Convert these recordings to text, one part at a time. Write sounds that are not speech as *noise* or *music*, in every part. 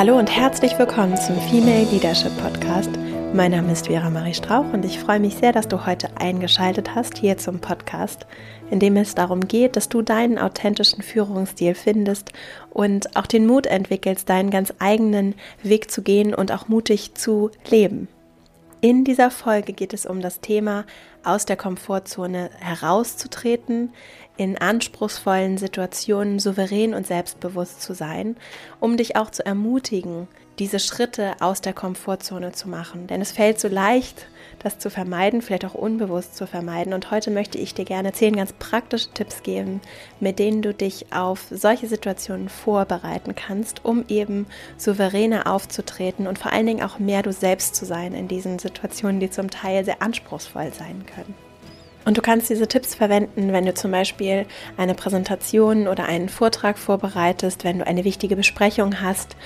Hallo und herzlich willkommen zum Female Leadership Podcast. Mein Name ist Vera Marie Strauch und ich freue mich sehr, dass du heute eingeschaltet hast hier zum Podcast, in dem es darum geht, dass du deinen authentischen Führungsstil findest und auch den Mut entwickelst, deinen ganz eigenen Weg zu gehen und auch mutig zu leben. In dieser Folge geht es um das Thema, aus der Komfortzone herauszutreten, in anspruchsvollen Situationen souverän und selbstbewusst zu sein, um dich auch zu ermutigen, diese Schritte aus der Komfortzone zu machen. Denn es fällt so leicht, das zu vermeiden, vielleicht auch unbewusst zu vermeiden. Und heute möchte ich dir gerne zehn ganz praktische Tipps geben, mit denen du dich auf solche Situationen vorbereiten kannst, um eben souveräner aufzutreten und vor allen Dingen auch mehr du selbst zu sein in diesen Situationen, die zum Teil sehr anspruchsvoll sein können. Und du kannst diese Tipps verwenden, wenn du zum Beispiel eine Präsentation oder einen Vortrag vorbereitest, wenn du eine wichtige Besprechung hast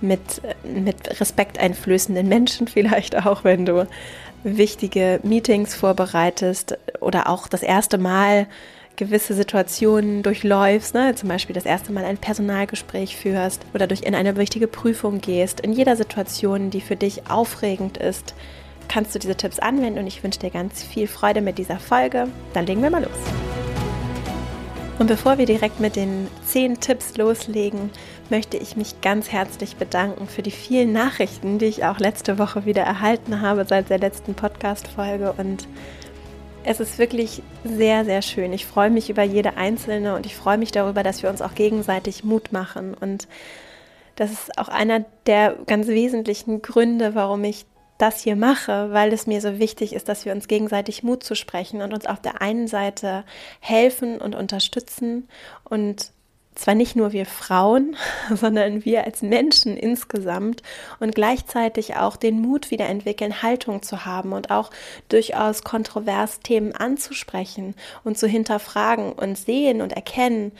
mit, mit respekteinflößenden Menschen *laughs* vielleicht auch, wenn du wichtige Meetings vorbereitest oder auch das erste Mal gewisse Situationen durchläufst, ne? zum Beispiel das erste Mal ein Personalgespräch führst oder durch in eine wichtige Prüfung gehst, in jeder Situation, die für dich aufregend ist, kannst du diese Tipps anwenden und ich wünsche dir ganz viel Freude mit dieser Folge. Dann legen wir mal los. Und bevor wir direkt mit den zehn Tipps loslegen, möchte ich mich ganz herzlich bedanken für die vielen Nachrichten, die ich auch letzte Woche wieder erhalten habe seit der letzten Podcast-Folge. Und es ist wirklich sehr, sehr schön. Ich freue mich über jede einzelne und ich freue mich darüber, dass wir uns auch gegenseitig Mut machen. Und das ist auch einer der ganz wesentlichen Gründe, warum ich das hier mache, weil es mir so wichtig ist, dass wir uns gegenseitig Mut zu sprechen und uns auf der einen Seite helfen und unterstützen und zwar nicht nur wir Frauen, *laughs* sondern wir als Menschen insgesamt und gleichzeitig auch den Mut wieder entwickeln, Haltung zu haben und auch durchaus kontrovers Themen anzusprechen und zu hinterfragen und sehen und erkennen,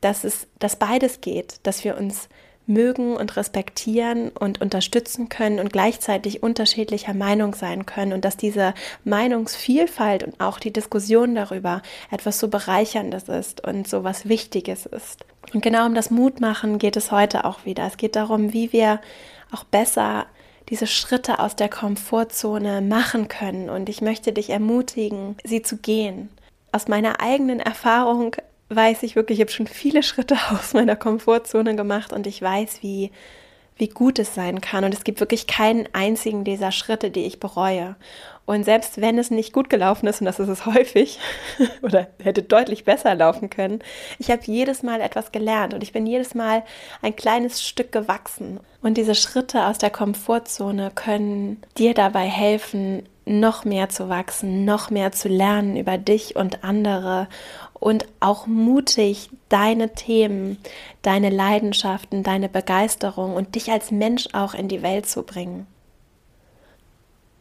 dass es, dass beides geht, dass wir uns mögen und respektieren und unterstützen können und gleichzeitig unterschiedlicher Meinung sein können und dass diese Meinungsvielfalt und auch die Diskussion darüber etwas so bereicherndes ist und so was Wichtiges ist. Und genau um das Mutmachen geht es heute auch wieder. Es geht darum, wie wir auch besser diese Schritte aus der Komfortzone machen können. Und ich möchte dich ermutigen, sie zu gehen. Aus meiner eigenen Erfahrung weiß ich wirklich, ich habe schon viele *laughs* Schritte aus meiner Komfortzone gemacht und ich weiß, wie, wie gut es sein kann. Und es gibt wirklich keinen einzigen dieser Schritte, die ich bereue. Und selbst wenn es nicht gut gelaufen ist, und das ist es *laughs* häufig, oder hätte deutlich besser laufen können, ich habe jedes Mal etwas gelernt und ich bin jedes Mal ein kleines Stück gewachsen. Und diese Schritte aus der Komfortzone können dir dabei helfen, noch mehr zu wachsen, noch mehr zu lernen über dich und andere und auch mutig deine Themen, deine Leidenschaften, deine Begeisterung und dich als Mensch auch in die Welt zu bringen.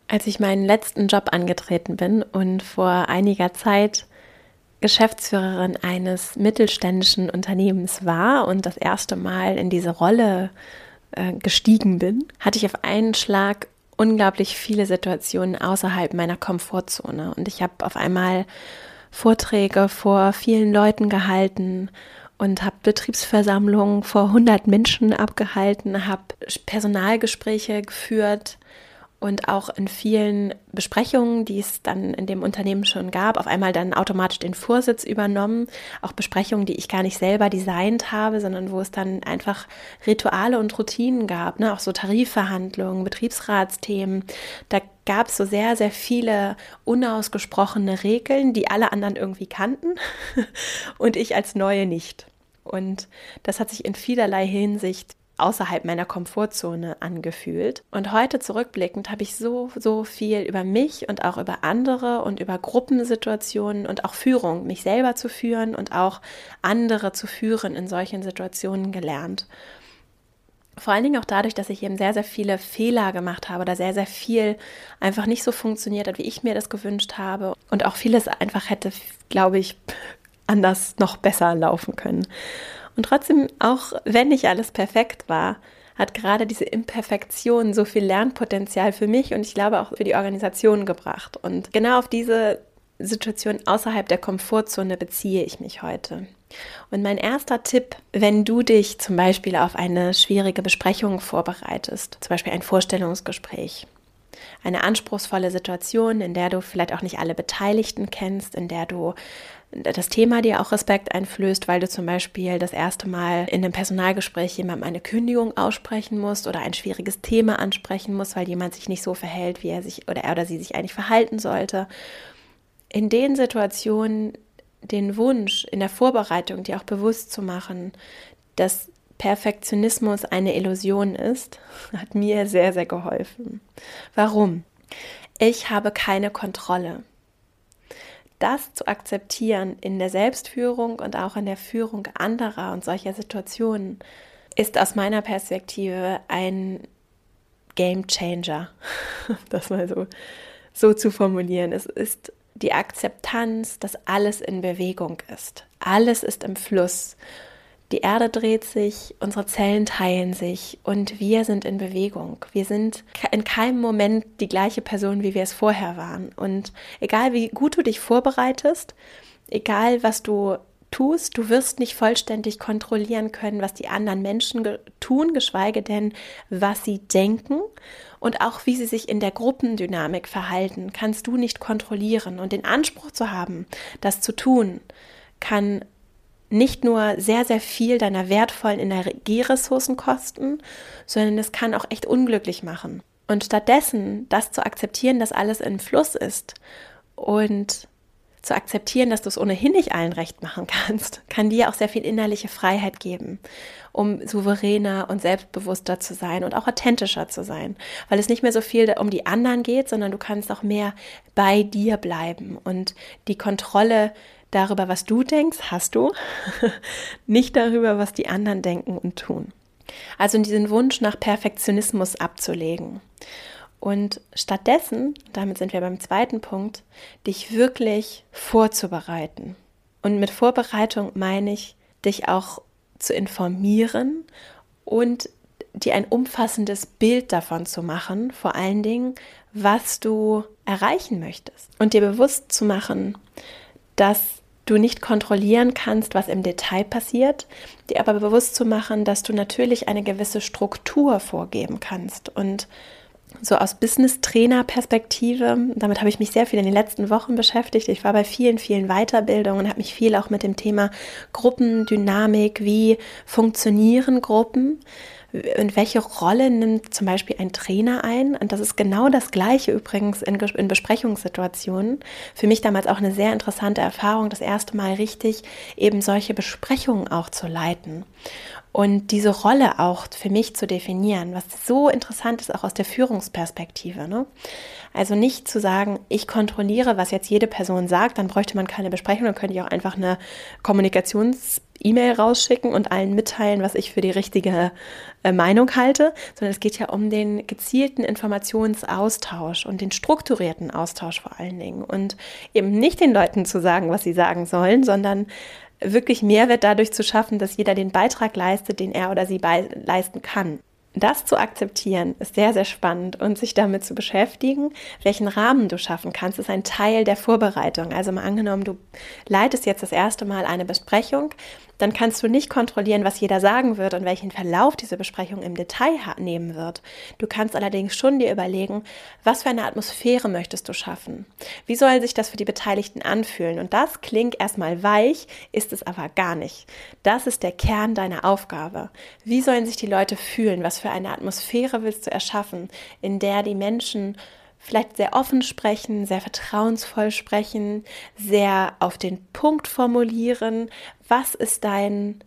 Als ich meinen letzten Job angetreten bin und vor einiger Zeit Geschäftsführerin eines mittelständischen Unternehmens war und das erste Mal in diese Rolle äh, gestiegen bin, hatte ich auf einen Schlag unglaublich viele Situationen außerhalb meiner Komfortzone und ich habe auf einmal Vorträge vor vielen Leuten gehalten und habe Betriebsversammlungen vor 100 Menschen abgehalten, habe Personalgespräche geführt und auch in vielen Besprechungen, die es dann in dem Unternehmen schon gab, auf einmal dann automatisch den Vorsitz übernommen. Auch Besprechungen, die ich gar nicht selber designt habe, sondern wo es dann einfach Rituale und Routinen gab, ne? auch so Tarifverhandlungen, Betriebsratsthemen. Da gab es so sehr, sehr viele unausgesprochene Regeln, die alle anderen irgendwie kannten *laughs* und ich als Neue nicht. Und das hat sich in vielerlei Hinsicht außerhalb meiner Komfortzone angefühlt. Und heute zurückblickend habe ich so, so viel über mich und auch über andere und über Gruppensituationen und auch Führung, mich selber zu führen und auch andere zu führen in solchen Situationen gelernt. Vor allen Dingen auch dadurch, dass ich eben sehr, sehr viele Fehler gemacht habe oder sehr, sehr viel einfach nicht so funktioniert hat, wie ich mir das gewünscht habe. Und auch vieles einfach hätte, glaube ich, anders noch besser laufen können. Und trotzdem, auch wenn nicht alles perfekt war, hat gerade diese Imperfektion so viel Lernpotenzial für mich und ich glaube auch für die Organisation gebracht. Und genau auf diese Situation außerhalb der Komfortzone beziehe ich mich heute. Und mein erster Tipp, wenn du dich zum Beispiel auf eine schwierige Besprechung vorbereitest, zum Beispiel ein Vorstellungsgespräch, eine anspruchsvolle Situation, in der du vielleicht auch nicht alle Beteiligten kennst, in der du das Thema dir auch Respekt einflößt, weil du zum Beispiel das erste Mal in einem Personalgespräch jemandem eine Kündigung aussprechen musst oder ein schwieriges Thema ansprechen musst, weil jemand sich nicht so verhält, wie er sich oder er oder sie sich eigentlich verhalten sollte. In den Situationen den Wunsch in der Vorbereitung dir auch bewusst zu machen, dass Perfektionismus eine Illusion ist, *laughs* hat mir sehr, sehr geholfen. Warum? Ich habe keine Kontrolle. Das zu akzeptieren in der Selbstführung und auch in der Führung anderer und solcher Situationen ist aus meiner Perspektive ein Game Changer, *laughs* das mal so, so zu formulieren. Es ist die Akzeptanz, dass alles in Bewegung ist. Alles ist im Fluss. Die Erde dreht sich, unsere Zellen teilen sich und wir sind in Bewegung. Wir sind in keinem Moment die gleiche Person, wie wir es vorher waren. Und egal wie gut du dich vorbereitest, egal was du tust, du wirst nicht vollständig kontrollieren können, was die anderen Menschen tun, geschweige denn, was sie denken und auch wie sie sich in der Gruppendynamik verhalten, kannst du nicht kontrollieren. Und den Anspruch zu haben, das zu tun, kann nicht nur sehr, sehr viel deiner wertvollen Energieressourcen kosten, sondern es kann auch echt unglücklich machen. Und stattdessen das zu akzeptieren, dass alles in Fluss ist und zu akzeptieren, dass du es ohnehin nicht allen recht machen kannst, *laughs* kann dir auch sehr viel innerliche Freiheit geben, um souveräner und selbstbewusster zu sein und auch authentischer zu sein, weil es nicht mehr so viel um die anderen geht, sondern du kannst auch mehr bei dir bleiben und die Kontrolle darüber, was du denkst, hast du, *laughs* nicht darüber, was die anderen denken und tun. Also diesen Wunsch nach Perfektionismus abzulegen. Und stattdessen, damit sind wir beim zweiten Punkt, dich wirklich vorzubereiten. Und mit Vorbereitung meine ich, dich auch zu informieren und dir ein umfassendes Bild davon zu machen, vor allen Dingen, was du erreichen möchtest. Und dir bewusst zu machen, dass du nicht kontrollieren kannst, was im Detail passiert, dir aber bewusst zu machen, dass du natürlich eine gewisse Struktur vorgeben kannst und so aus Business-Trainer-Perspektive, damit habe ich mich sehr viel in den letzten Wochen beschäftigt. Ich war bei vielen, vielen Weiterbildungen, habe mich viel auch mit dem Thema Gruppendynamik, wie funktionieren Gruppen, und welche Rolle nimmt zum Beispiel ein Trainer ein? Und das ist genau das Gleiche übrigens in, in, Besprechungssituationen. Für mich damals auch eine sehr interessante Erfahrung, das erste Mal richtig eben solche Besprechungen auch zu leiten und diese Rolle auch für mich zu definieren, was so interessant ist, auch aus der Führungsperspektive. Ne? Also nicht zu sagen, ich kontrolliere, was jetzt jede Person sagt, dann bräuchte man keine Besprechung, dann könnte ich auch einfach eine Kommunikations-E-Mail rausschicken und allen mitteilen, was ich für die richtige äh, Meinung halte, sondern es geht ja um den gezielten Informationsaustausch und den strukturierten Austausch vor allen Dingen und eben nicht den Leuten zu sagen, was sie sagen sollen, sondern wirklich Mehrwert dadurch zu schaffen, dass jeder den Beitrag leistet, den er oder sie leisten kann. Das zu akzeptieren ist sehr, sehr spannend und sich damit zu beschäftigen, welchen Rahmen du schaffen kannst, ist ein Teil der Vorbereitung. Also mal angenommen, du leitest jetzt das erste Mal eine Besprechung, dann kannst du nicht kontrollieren, was jeder sagen wird und welchen Verlauf diese Besprechung im Detail nehmen wird. Du kannst allerdings schon dir überlegen, was für eine Atmosphäre möchtest du schaffen? Wie soll sich das für die Beteiligten anfühlen? Und das klingt erstmal weich, ist es aber gar nicht. Das ist der Kern deiner Aufgabe. Wie sollen sich die Leute fühlen? Was für eine Atmosphäre willst du erschaffen, in der die Menschen vielleicht sehr offen sprechen, sehr vertrauensvoll sprechen, sehr auf den Punkt formulieren. Was ist dein,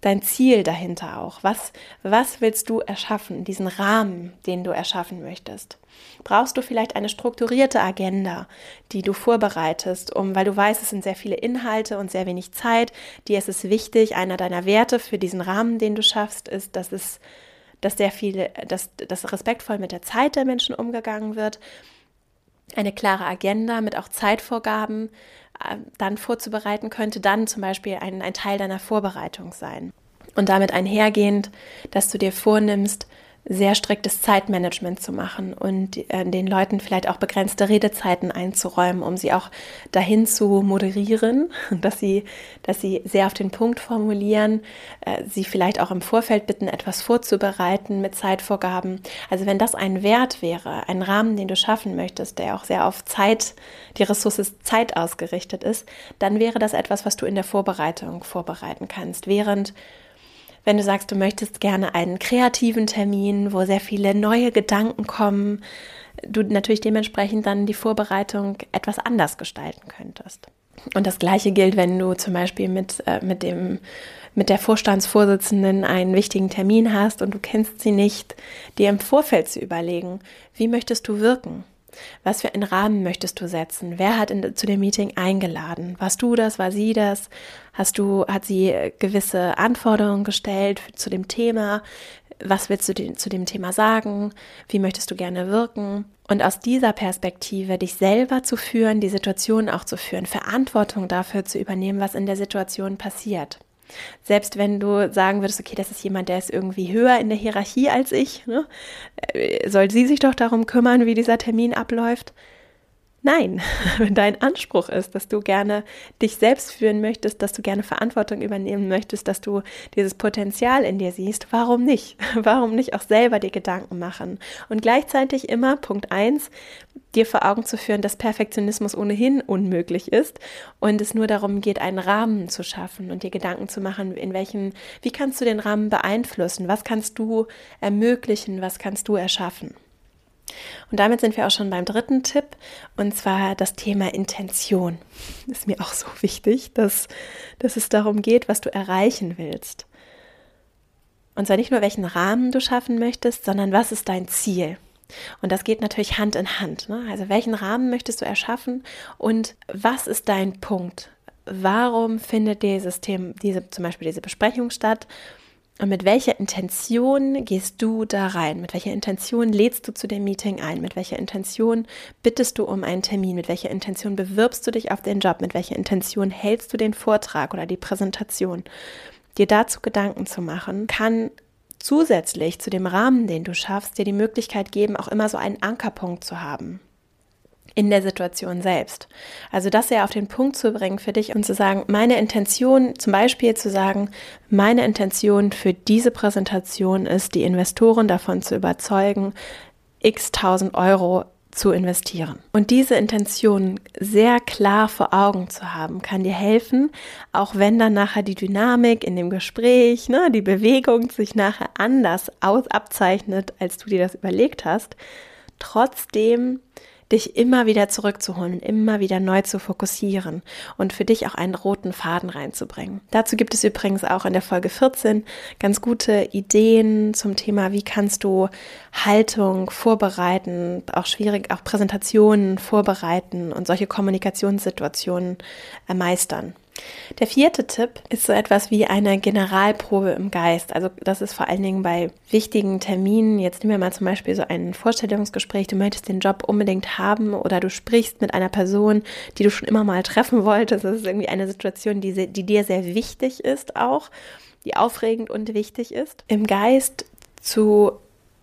dein Ziel dahinter auch? Was, was willst du erschaffen, diesen Rahmen, den du erschaffen möchtest? Brauchst du vielleicht eine strukturierte Agenda, die du vorbereitest, um, weil du weißt, es sind sehr viele Inhalte und sehr wenig Zeit. Dir ist es wichtig, einer deiner Werte für diesen Rahmen, den du schaffst, ist, dass es dass sehr viel, dass, dass respektvoll mit der Zeit der Menschen umgegangen wird, eine klare Agenda mit auch Zeitvorgaben äh, dann vorzubereiten könnte, dann zum Beispiel ein, ein Teil deiner Vorbereitung sein. Und damit einhergehend, dass du dir vornimmst, sehr striktes Zeitmanagement zu machen und äh, den Leuten vielleicht auch begrenzte Redezeiten einzuräumen, um sie auch dahin zu moderieren, *laughs* dass sie, dass sie sehr auf den Punkt formulieren, äh, sie vielleicht auch im Vorfeld bitten, etwas vorzubereiten mit Zeitvorgaben. Also wenn das ein Wert wäre, ein Rahmen, den du schaffen möchtest, der auch sehr auf Zeit, die Ressource Zeit ausgerichtet ist, dann wäre das etwas, was du in der Vorbereitung vorbereiten kannst, während wenn du sagst, du möchtest gerne einen kreativen Termin, wo sehr viele neue Gedanken kommen, du natürlich dementsprechend dann die Vorbereitung etwas anders gestalten könntest. Und das Gleiche gilt, wenn du zum Beispiel mit, äh, mit, dem, mit der Vorstandsvorsitzenden einen wichtigen Termin hast und du kennst sie nicht, dir im Vorfeld zu überlegen, wie möchtest du wirken? Was für einen Rahmen möchtest du setzen? Wer hat in, zu dem Meeting eingeladen? Warst du das? War sie das? Hast du, hat sie gewisse Anforderungen gestellt zu dem Thema? Was willst du zu dem Thema sagen? Wie möchtest du gerne wirken? Und aus dieser Perspektive dich selber zu führen, die Situation auch zu führen, Verantwortung dafür zu übernehmen, was in der Situation passiert. Selbst wenn du sagen würdest, okay, das ist jemand, der ist irgendwie höher in der Hierarchie als ich, ne? Äh, soll sie sich doch darum kümmern, wie dieser Termin abläuft? Nein, *laughs* wenn dein Anspruch ist, dass du gerne dich selbst führen möchtest, dass du gerne Verantwortung übernehmen möchtest, dass du dieses Potenzial in dir siehst, warum nicht? *laughs* Warum nicht auch selber dir Gedanken machen? Und gleichzeitig immer, Punkt eins, dir vor Augen zu führen, dass Perfektionismus ohnehin unmöglich ist und es nur darum geht, einen Rahmen zu schaffen und dir Gedanken zu machen, in welchen, wie kannst du den Rahmen beeinflussen? Was kannst du ermöglichen? Was kannst du erschaffen? Und damit sind wir auch schon beim dritten Tipp, und zwar das Thema Intention. Ist mir auch so wichtig, dass, dass es darum geht, was du erreichen willst. Und zwar nicht nur, welchen Rahmen du schaffen möchtest, sondern was ist dein Ziel? Und das geht natürlich Hand in Hand. Ne? Also welchen Rahmen möchtest du erschaffen und was ist dein Punkt? Warum findet dieses Thema, diese, zum Beispiel diese Besprechung statt? Und mit welcher Intention gehst du da rein? Mit welcher Intention lädst du zu dem Meeting ein? Mit welcher Intention bittest du um einen Termin? Mit welcher Intention bewirbst du dich auf den Job? Mit welcher Intention hältst du den Vortrag oder die Präsentation? Dir dazu Gedanken zu machen, kann zusätzlich zu dem Rahmen, den du schaffst, dir die Möglichkeit geben, auch immer so einen Ankerpunkt zu haben in der Situation selbst. Also das ja auf den Punkt zu bringen für dich und zu sagen, meine Intention, zum Beispiel zu sagen, meine Intention für diese Präsentation ist, die Investoren davon zu überzeugen, x tausend Euro zu investieren. Und diese Intention sehr klar vor Augen zu haben, kann dir helfen, auch wenn dann nachher die Dynamik in dem Gespräch, ne, die Bewegung sich nachher anders aus abzeichnet, als du dir das überlegt hast, trotzdem dich immer wieder zurückzuholen, immer wieder neu zu fokussieren und für dich auch einen roten Faden reinzubringen. Dazu gibt es übrigens auch in der Folge 14 ganz gute Ideen zum Thema, wie kannst du Haltung vorbereiten, auch schwierig, auch Präsentationen vorbereiten und solche Kommunikationssituationen meistern. Der vierte Tipp ist so etwas wie eine Generalprobe im Geist. Also das ist vor allen Dingen bei wichtigen Terminen. Jetzt nehmen wir mal zum Beispiel so ein Vorstellungsgespräch. Du möchtest den Job unbedingt haben oder du sprichst mit einer Person, die du schon immer mal treffen wolltest. Das ist irgendwie eine Situation, die, die dir sehr wichtig ist auch, die aufregend und wichtig ist. Im Geist zu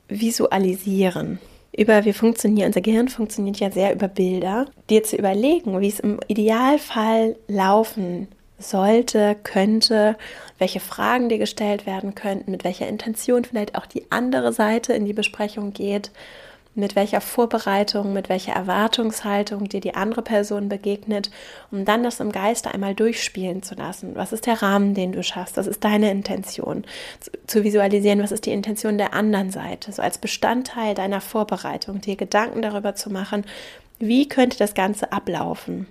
visualisieren über, wie funktioniert, unser Gehirn funktioniert ja sehr über Bilder, dir zu überlegen, wie es im Idealfall laufen sollte, könnte, welche Fragen dir gestellt werden könnten, mit welcher Intention vielleicht auch die andere Seite in die Besprechung geht mit welcher Vorbereitung, mit welcher Erwartungshaltung dir die andere Person begegnet, um dann das im Geiste einmal durchspielen zu lassen. Was ist der Rahmen, den du schaffst? Was ist deine Intention? Zu visualisieren, was ist die Intention der anderen Seite? So als Bestandteil deiner Vorbereitung, dir Gedanken darüber zu machen, wie könnte das Ganze ablaufen?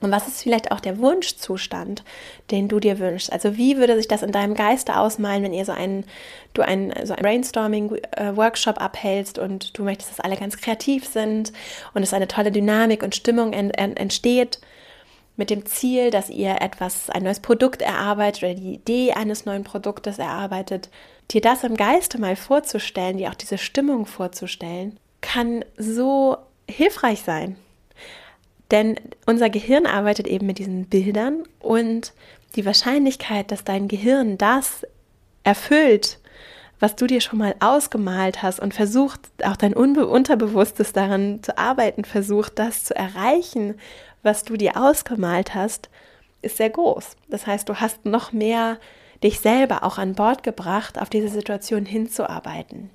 Und was ist vielleicht auch der Wunschzustand, den du dir wünschst? Also wie würde sich das in deinem Geiste ausmalen, wenn ihr so einen, du einen, so ein Brainstorming-Workshop abhältst und du möchtest, dass alle ganz kreativ sind und es eine tolle Dynamik und Stimmung entsteht mit dem Ziel, dass ihr etwas, ein neues Produkt erarbeitet oder die Idee eines neuen Produktes erarbeitet, dir das im Geiste mal vorzustellen, dir auch diese Stimmung vorzustellen, kann so hilfreich sein. Denn unser Gehirn arbeitet eben mit diesen Bildern und die Wahrscheinlichkeit, dass dein Gehirn das erfüllt, was du dir schon mal ausgemalt hast und versucht, auch dein Unbe Unterbewusstes daran zu arbeiten, versucht, das zu erreichen, was du dir ausgemalt hast, ist sehr groß. Das heißt, du hast noch mehr dich selber auch an Bord gebracht, auf diese Situation hinzuarbeiten.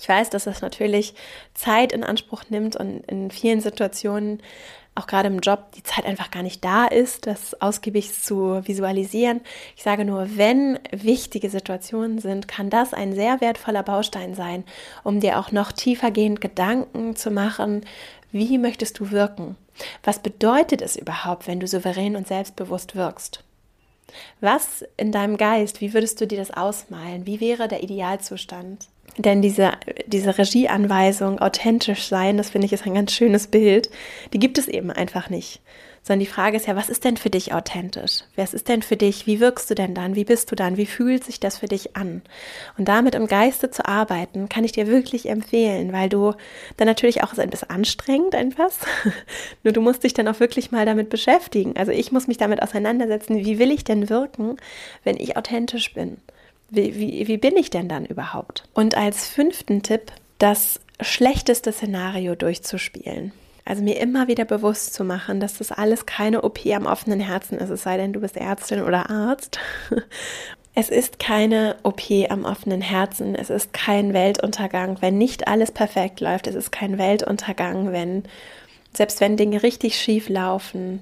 Ich weiß, dass das natürlich Zeit in Anspruch nimmt und in vielen Situationen, auch gerade im Job, die Zeit einfach gar nicht da ist, das ausgiebig zu visualisieren. Ich sage nur, wenn wichtige Situationen sind, kann das ein sehr wertvoller Baustein sein, um dir auch noch tiefergehend Gedanken zu machen, wie möchtest du wirken? Was bedeutet es überhaupt, wenn du souverän und selbstbewusst wirkst? Was in deinem Geist, wie würdest du dir das ausmalen? Wie wäre der Idealzustand? Denn diese, diese Regieanweisung, authentisch sein, das finde ich ist ein ganz schönes Bild, die gibt es eben einfach nicht. Sondern die Frage ist ja, was ist denn für dich authentisch? Was ist denn für dich? Wie wirkst du denn dann? Wie bist du dann? Wie fühlt sich das für dich an? Und damit im Geiste zu arbeiten, kann ich dir wirklich empfehlen, weil du dann natürlich auch, ein bisschen anstrengend etwas, *laughs* nur du musst dich dann auch wirklich mal damit beschäftigen. Also ich muss mich damit auseinandersetzen, wie will ich denn wirken, wenn ich authentisch bin? Wie, wie, wie bin ich denn dann überhaupt? Und als fünften Tipp, das schlechteste Szenario durchzuspielen. Also mir immer wieder bewusst zu machen, dass das alles keine OP am offenen Herzen ist, es sei denn, du bist Ärztin oder Arzt. *laughs* Es ist keine OP am offenen Herzen, es ist kein Weltuntergang, wenn nicht alles perfekt läuft, es ist kein Weltuntergang, wenn selbst wenn Dinge richtig schief laufen,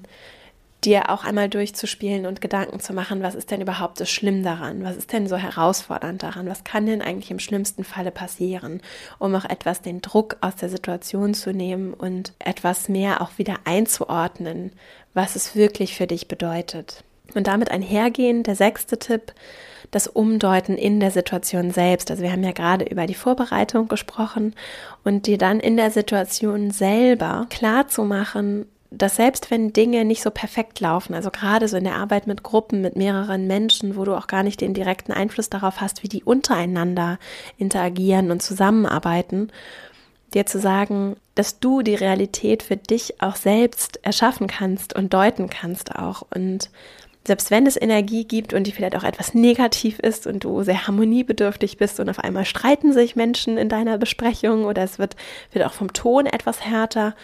dir auch einmal durchzuspielen und Gedanken zu machen, was ist denn überhaupt so schlimm daran? Was ist denn so herausfordernd daran? Was kann denn eigentlich im schlimmsten Falle passieren, um auch etwas den Druck aus der Situation zu nehmen und etwas mehr auch wieder einzuordnen, was es wirklich für dich bedeutet. Und damit einhergehen, der sechste Tipp, das Umdeuten in der Situation selbst. Also wir haben ja gerade über die Vorbereitung gesprochen und dir dann in der Situation selber klar zu machen, dass selbst wenn Dinge nicht so perfekt laufen, also gerade so in der Arbeit mit Gruppen, mit mehreren Menschen, wo du auch gar nicht den direkten Einfluss darauf hast, wie die untereinander interagieren und zusammenarbeiten, dir zu sagen, dass du die Realität für dich auch selbst erschaffen kannst und deuten kannst auch. Und selbst wenn es Energie gibt und die vielleicht auch etwas negativ ist und du sehr harmoniebedürftig bist und auf einmal streiten sich Menschen in deiner Besprechung oder es wird, wird auch vom Ton etwas härter,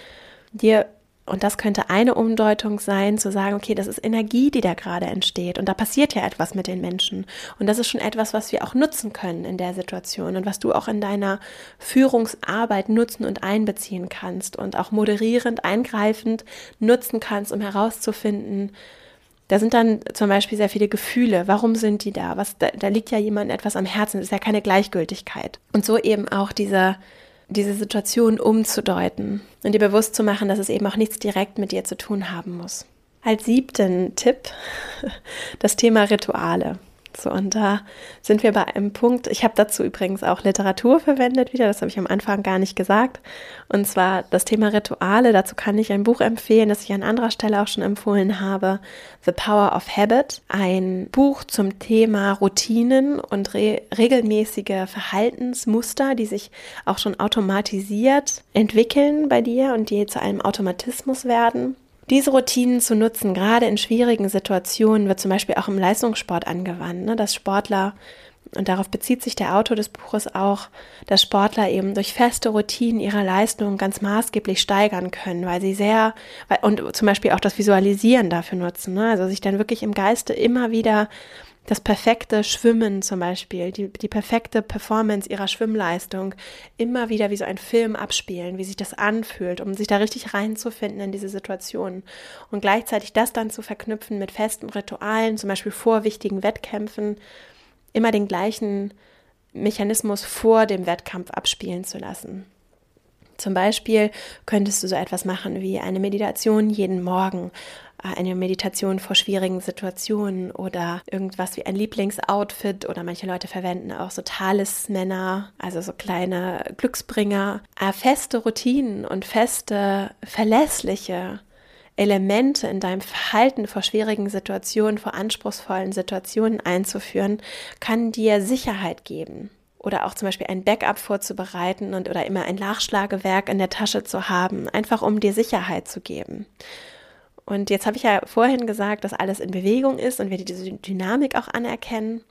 dir und das könnte eine Umdeutung sein, zu sagen, okay, das ist Energie, die da gerade entsteht. Und da passiert ja etwas mit den Menschen. Und das ist schon etwas, was wir auch nutzen können in der Situation und was du auch in deiner Führungsarbeit nutzen und einbeziehen kannst und auch moderierend, eingreifend nutzen kannst, um herauszufinden, da sind dann zum Beispiel sehr viele Gefühle. Warum sind die da? Was, da, da liegt ja jemandem etwas am Herzen. Das ist ja keine Gleichgültigkeit. Und so eben auch dieser, diese Situation umzudeuten und dir bewusst zu machen, dass es eben auch nichts direkt mit dir zu tun haben muss. Als siebten Tipp *laughs* das Thema Rituale. So, und da sind wir bei einem Punkt. Ich habe dazu übrigens auch Literatur verwendet wieder, das habe ich am Anfang gar nicht gesagt. Und zwar das Thema Rituale. Dazu kann ich ein Buch empfehlen, das ich an anderer Stelle auch schon empfohlen habe. The Power of Habit. Ein Buch zum Thema Routinen und re regelmäßige Verhaltensmuster, die sich auch schon automatisiert entwickeln bei dir und die zu einem Automatismus werden. Diese Routinen zu nutzen, gerade in schwierigen Situationen, wird zum Beispiel auch im Leistungssport angewandt, ne? dass Sportler, und darauf bezieht sich der Autor des Buches auch, dass Sportler eben durch feste Routinen ihre Leistung ganz maßgeblich steigern können, weil sie sehr, und zum Beispiel auch das Visualisieren dafür nutzen, ne? also sich dann wirklich im Geiste immer wieder das perfekte Schwimmen zum Beispiel, die, die perfekte Performance ihrer Schwimmleistung immer wieder wie so ein Film abspielen, wie sich das anfühlt, um sich da richtig reinzufinden in diese Situation. Und gleichzeitig das dann zu verknüpfen mit festen Ritualen, zum Beispiel vor wichtigen Wettkämpfen, immer den gleichen Mechanismus vor dem Wettkampf abspielen zu lassen. Zum Beispiel könntest du so etwas machen wie eine Meditation jeden Morgen, eine Meditation vor schwierigen Situationen oder irgendwas wie ein Lieblingsoutfit oder manche Leute verwenden auch so Talismänner, also so kleine Glücksbringer, äh, feste Routinen und feste, verlässliche Elemente in deinem Verhalten vor schwierigen Situationen, vor anspruchsvollen Situationen einzuführen, kann dir Sicherheit geben oder auch zum Beispiel ein Backup vorzubereiten und oder immer ein Nachschlagewerk in der Tasche zu haben, einfach um dir Sicherheit zu geben. Und jetzt habe ich ja vorhin gesagt, dass alles in Bewegung ist und wir diese Dynamik auch anerkennen.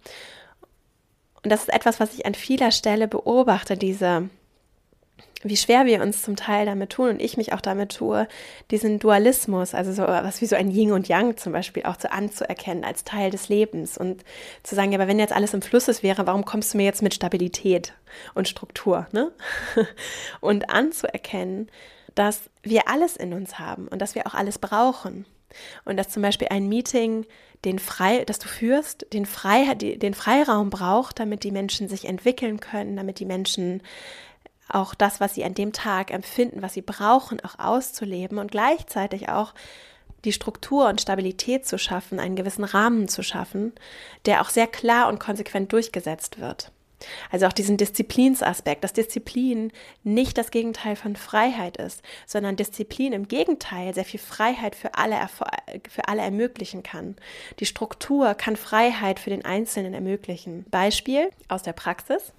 Und das ist etwas, was ich an vieler Stelle beobachte, diese wie schwer wir uns zum Teil damit tun und ich mich auch damit tue, diesen Dualismus, also so was wie so ein Yin und Yang zum Beispiel auch zu anzuerkennen als Teil des Lebens und zu sagen, ja, aber wenn jetzt alles im Fluss wäre, warum kommst du mir jetzt mit Stabilität und Struktur, ne? *laughs* Und anzuerkennen, dass wir alles in uns haben und dass wir auch alles brauchen und dass zum Beispiel ein Meeting den frei, das du führst, den, Freiheit, den Freiraum braucht, damit die Menschen sich entwickeln können, damit die Menschen auch das, was sie an dem Tag empfinden, was sie brauchen, auch auszuleben und gleichzeitig auch die Struktur und Stabilität zu schaffen, einen gewissen Rahmen zu schaffen, der auch sehr klar und konsequent durchgesetzt wird. Also auch diesen Disziplinsaspekt, dass Disziplin nicht das Gegenteil von Freiheit ist, sondern Disziplin im Gegenteil sehr viel Freiheit für alle, für alle ermöglichen kann. Die Struktur kann Freiheit für den Einzelnen ermöglichen. Beispiel aus der Praxis.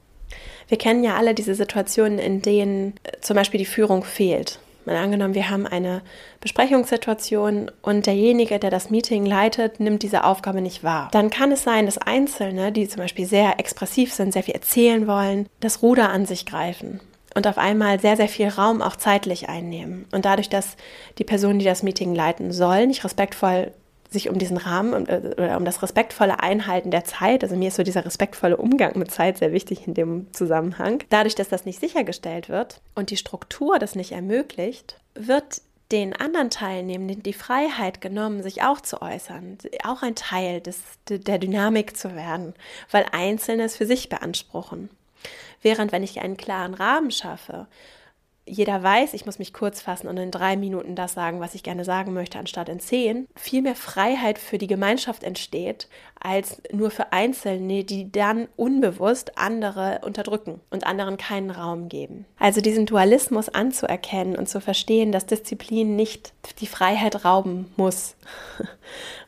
Wir kennen ja alle diese Situationen, in denen äh, zum Beispiel die Führung fehlt. Mal angenommen, wir haben eine Besprechungssituation und derjenige, der das Meeting leitet, nimmt diese Aufgabe nicht wahr. Dann kann es sein, dass Einzelne, die zum Beispiel sehr expressiv sind, sehr viel erzählen wollen, das Ruder an sich greifen und auf einmal sehr, sehr viel Raum auch zeitlich einnehmen. Und dadurch, dass die Person, die das Meeting leiten soll, nicht respektvoll sich um diesen Rahmen äh, oder um das respektvolle Einhalten der Zeit, also mir ist so dieser respektvolle Umgang mit Zeit sehr wichtig in dem Zusammenhang. Dadurch, dass das nicht sichergestellt wird und die Struktur das nicht ermöglicht, wird den anderen Teilnehmenden die Freiheit genommen, sich auch zu äußern, auch ein Teil des, der Dynamik zu werden, weil Einzelne es für sich beanspruchen. Während wenn ich einen klaren Rahmen schaffe jeder weiß, ich muss mich kurz fassen und in drei Minuten das sagen, was ich gerne sagen möchte, anstatt in zehn, viel mehr Freiheit für die Gemeinschaft entsteht, als nur für Einzelne, die dann unbewusst andere unterdrücken und anderen keinen Raum geben. Also diesen Dualismus anzuerkennen und zu verstehen, dass Disziplin nicht die Freiheit rauben muss. *laughs*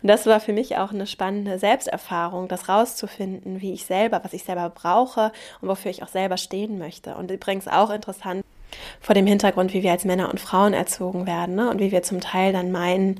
Und das war für mich auch eine spannende Selbsterfahrung, das rauszufinden, wie ich selber, was ich selber brauche und wofür ich auch selber stehen möchte. Und übrigens auch interessant, vor dem Hintergrund, wie wir als Männer und Frauen erzogen werden ne? und wie wir zum Teil dann meinen,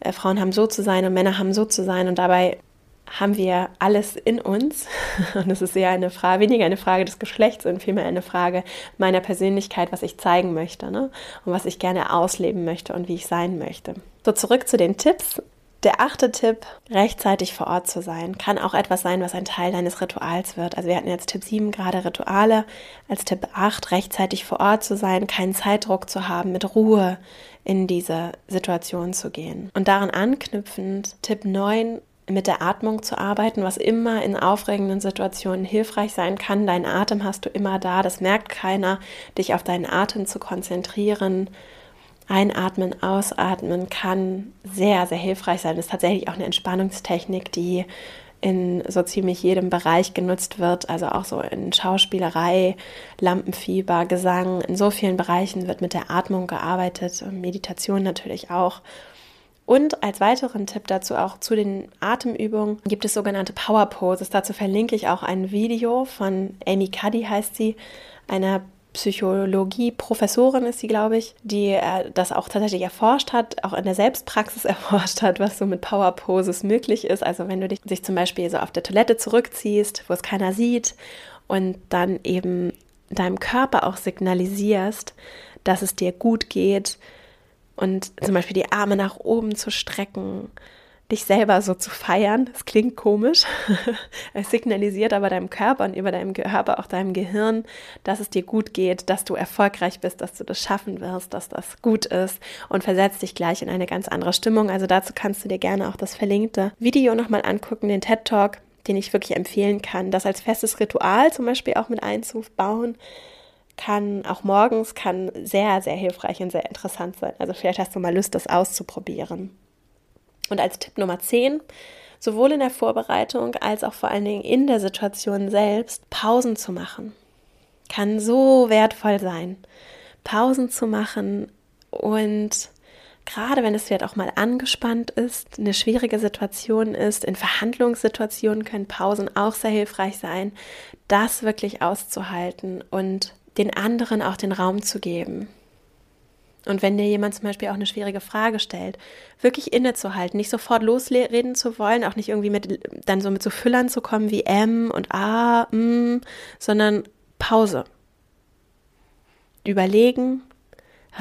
äh, Frauen haben so zu sein und Männer haben so zu sein und dabei haben wir alles in uns *laughs* und es ist eher eine Frage, weniger eine Frage des Geschlechts und vielmehr eine Frage meiner Persönlichkeit, was ich zeigen möchte ne? und was ich gerne ausleben möchte und wie ich sein möchte. So zurück zu den Tipps. Der achte Tipp, rechtzeitig vor Ort zu sein, kann auch etwas sein, was ein Teil deines Rituals wird. Also wir hatten jetzt Tipp 7 gerade Rituale, als Tipp 8 rechtzeitig vor Ort zu sein, keinen Zeitdruck zu haben, mit Ruhe in diese Situation zu gehen. Und daran anknüpfend Tipp 9 mit der Atmung zu arbeiten, was immer in aufregenden Situationen hilfreich sein kann. Deinen Atem hast du immer da, das merkt keiner, dich auf deinen Atem zu konzentrieren Einatmen, Ausatmen kann sehr, sehr hilfreich sein. Das ist tatsächlich auch eine Entspannungstechnik, die in so ziemlich jedem Bereich genutzt wird, also auch so in Schauspielerei, Lampenfieber, Gesang, in so vielen Bereichen wird mit der Atmung gearbeitet, Meditation natürlich auch. Und als weiteren Tipp dazu auch zu den Atemübungen gibt es sogenannte Power Poses. Dazu verlinke ich auch ein Video von Amy Cuddy heißt sie, einer Psychologie-Professorin ist sie, glaube ich, die äh, das auch tatsächlich erforscht hat, auch in der Selbstpraxis *laughs* erforscht hat, was so mit Power Poses möglich ist. Also wenn du dich, dich zum Beispiel so auf der Toilette zurückziehst, wo es keiner sieht und dann eben deinem Körper auch signalisierst, dass es dir gut geht und zum Beispiel die Arme nach oben zu strecken, dich selber so zu feiern. Das klingt komisch. *laughs* es signalisiert aber deinem Körper und über deinem Körper auch deinem Gehirn, dass es dir gut geht, dass du erfolgreich bist, dass du das schaffen wirst, dass das gut ist und versetzt dich gleich in eine ganz andere Stimmung. Also dazu kannst du dir gerne auch das verlinkte Video nochmal angucken, den TED Talk, den ich wirklich empfehlen kann, das als festes Ritual zum Beispiel auch mit einzubauen kann auch morgens kann sehr, sehr hilfreich und sehr interessant sein. Also vielleicht hast du mal Lust, das auszuprobieren. Und als Tipp Nummer 10, sowohl in der Vorbereitung als auch vor allen Dingen in der Situation selbst, Pausen zu machen. Kann so wertvoll sein. Pausen zu machen und gerade wenn es vielleicht auch mal angespannt ist, eine schwierige Situation ist, in Verhandlungssituationen können Pausen auch sehr hilfreich sein, das wirklich auszuhalten und den anderen auch den Raum zu geben. Und wenn dir jemand zum Beispiel auch eine schwierige Frage stellt, wirklich innezuhalten, nicht sofort losreden zu wollen, auch nicht irgendwie mit dann so mit so Füllern zu kommen wie M und A, M, sondern Pause. Überlegen,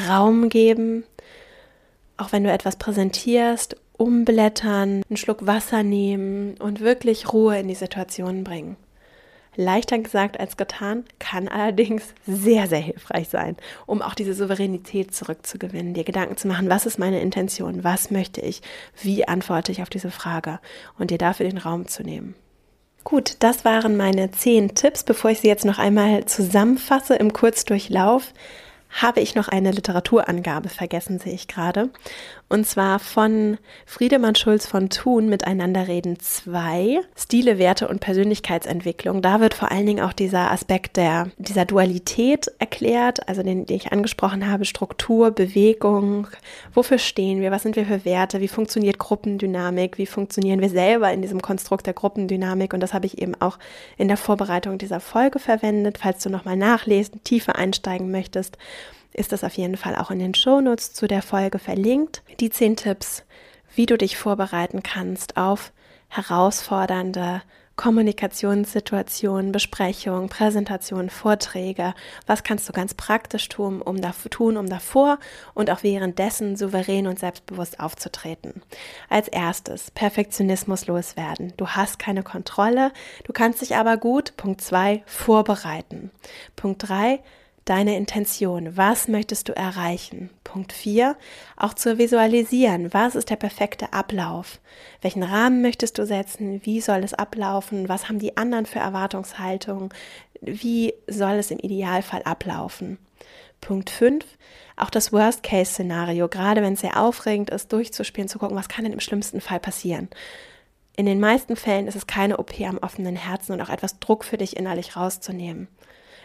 Raum geben, auch wenn du etwas präsentierst, umblättern, einen Schluck Wasser nehmen und wirklich Ruhe in die Situation bringen. Leichter gesagt als getan, kann allerdings sehr, sehr hilfreich sein, um auch diese Souveränität zurückzugewinnen, dir Gedanken zu machen, was ist meine Intention, was möchte ich, wie antworte ich auf diese Frage und dir dafür den Raum zu nehmen. Gut, das waren meine zehn Tipps. Bevor ich sie jetzt noch einmal zusammenfasse im Kurzdurchlauf, habe ich noch eine Literaturangabe vergessen, sehe ich gerade. Und zwar von Friedemann Schulz von Thun Miteinander reden 2, Stile, Werte und Persönlichkeitsentwicklung. Da wird vor allen Dingen auch dieser Aspekt der, dieser Dualität erklärt, also den, den ich angesprochen habe, Struktur, Bewegung, wofür stehen wir, was sind wir für Werte, wie funktioniert Gruppendynamik, wie funktionieren wir selber in diesem Konstrukt der Gruppendynamik. Und das habe ich eben auch in der Vorbereitung dieser Folge verwendet, falls du nochmal nachlesen, tiefer einsteigen möchtest ist das auf jeden Fall auch in den Shownotes zu der Folge verlinkt. Die zehn Tipps, wie du dich vorbereiten kannst auf herausfordernde Kommunikationssituationen, Besprechungen, Präsentationen, Vorträge. Was kannst du ganz praktisch tun, um, da, tun, um davor und auch währenddessen souverän und selbstbewusst aufzutreten? Als erstes, Perfektionismus loswerden. Du hast keine Kontrolle, du kannst dich aber gut, Punkt zwei, vorbereiten. Punkt drei, deine Intention. Was möchtest du erreichen? Punkt 4. Auch zu visualisieren. Was ist der perfekte Ablauf? Welchen Rahmen möchtest du setzen? Wie soll es ablaufen? Was haben die anderen für Erwartungshaltungen? Wie soll es im Idealfall ablaufen? Punkt 5. Auch das Worst-Case-Szenario, gerade wenn es sehr aufregend ist, durchzuspielen, zu gucken, was kann denn im schlimmsten Fall passieren? In den meisten Fällen ist es keine OP am offenen Herzen und auch etwas Druck für dich innerlich rauszunehmen.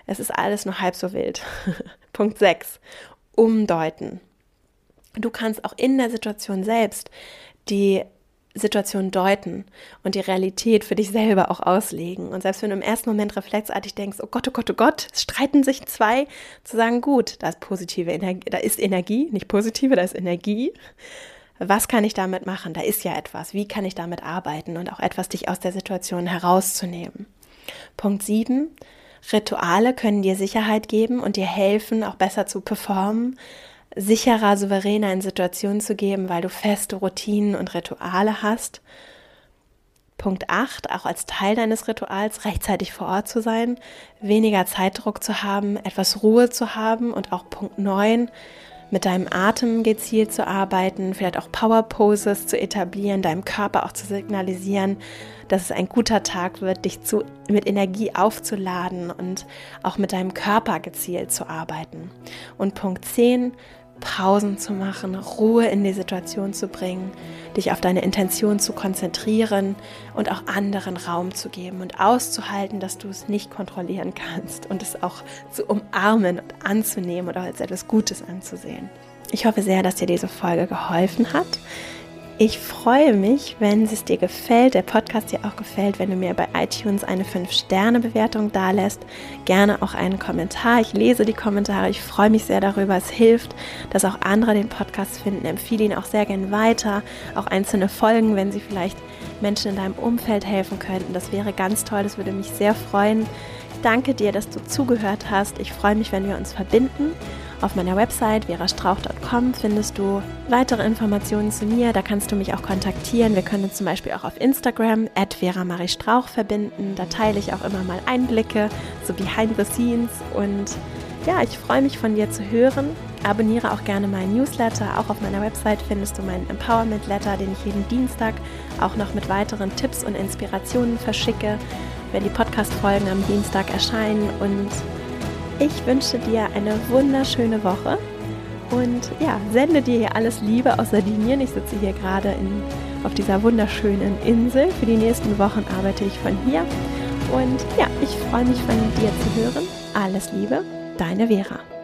Es ist alles nur halb so wild. *laughs* Punkt 6. Umdeuten. Du kannst auch in der Situation selbst die Situation deuten und die Realität für dich selber auch auslegen. Und selbst wenn du im ersten Moment reflexartig denkst, oh Gott, oh Gott, oh Gott, es streiten sich zwei, zu sagen, gut, da ist positive Energie, da ist Energie, nicht positive, da ist Energie. Was kann ich damit machen? Da ist ja etwas. Wie kann ich damit arbeiten und auch etwas dich aus der Situation herauszunehmen? Punkt 7. Rituale können dir Sicherheit geben und dir helfen, auch besser zu performen, sicherer, souveräner in Situationen zu geben, weil du feste Routinen und Rituale hast. Punkt 8, auch als Teil deines Rituals rechtzeitig vor Ort zu sein, weniger Zeitdruck zu haben, etwas Ruhe zu haben und auch Punkt 9, mit deinem Atem gezielt zu arbeiten, vielleicht auch Power Poses zu etablieren, deinem Körper auch zu signalisieren, dass es ein guter Tag wird, dich zu, mit Energie aufzuladen und auch mit deinem Körper gezielt zu arbeiten. Und Punkt 10, Pausen zu machen, Ruhe in die Situation zu bringen, dich auf deine Intention zu konzentrieren und auch anderen Raum zu geben und auszuhalten, dass du es nicht kontrollieren kannst und es auch zu umarmen und anzunehmen oder als etwas Gutes anzusehen. Ich hoffe sehr, dass dir diese Folge geholfen hat. Ich freue mich, wenn es dir gefällt, der Podcast dir auch gefällt, wenn du mir bei iTunes eine 5-Sterne-Bewertung dalässt. Gerne auch einen Kommentar. Ich lese die Kommentare. Ich freue mich sehr darüber. Es hilft, dass auch andere den Podcast finden. Empfehle ihn auch sehr gern weiter. Auch einzelne Folgen, wenn sie vielleicht Menschen in deinem Umfeld helfen könnten. Das wäre ganz toll. Das würde mich sehr freuen. Ich danke dir, dass du zugehört hast. Ich freue mich, wenn wir uns verbinden. Auf meiner Website verastrauch.com findest du weitere Informationen zu mir. Da kannst du mich auch kontaktieren. Wir können uns zum Beispiel auch auf Instagram at Strauch verbinden. Da teile ich auch immer mal Einblicke, so behind the scenes. Und ja, ich freue mich von dir zu hören. Abonniere auch gerne meinen Newsletter. Auch auf meiner Website findest du meinen Empowerment Letter, den ich jeden Dienstag auch noch mit weiteren Tipps und Inspirationen verschicke, wenn die Podcast-Folgen am Dienstag erscheinen. Und ich wünsche dir eine wunderschöne Woche und ja, sende dir hier alles Liebe aus Sardinien. Ich sitze hier gerade in, auf dieser wunderschönen Insel. Für die nächsten Wochen arbeite ich von hier. Und ja, ich freue mich von dir zu hören. Alles Liebe, deine Vera.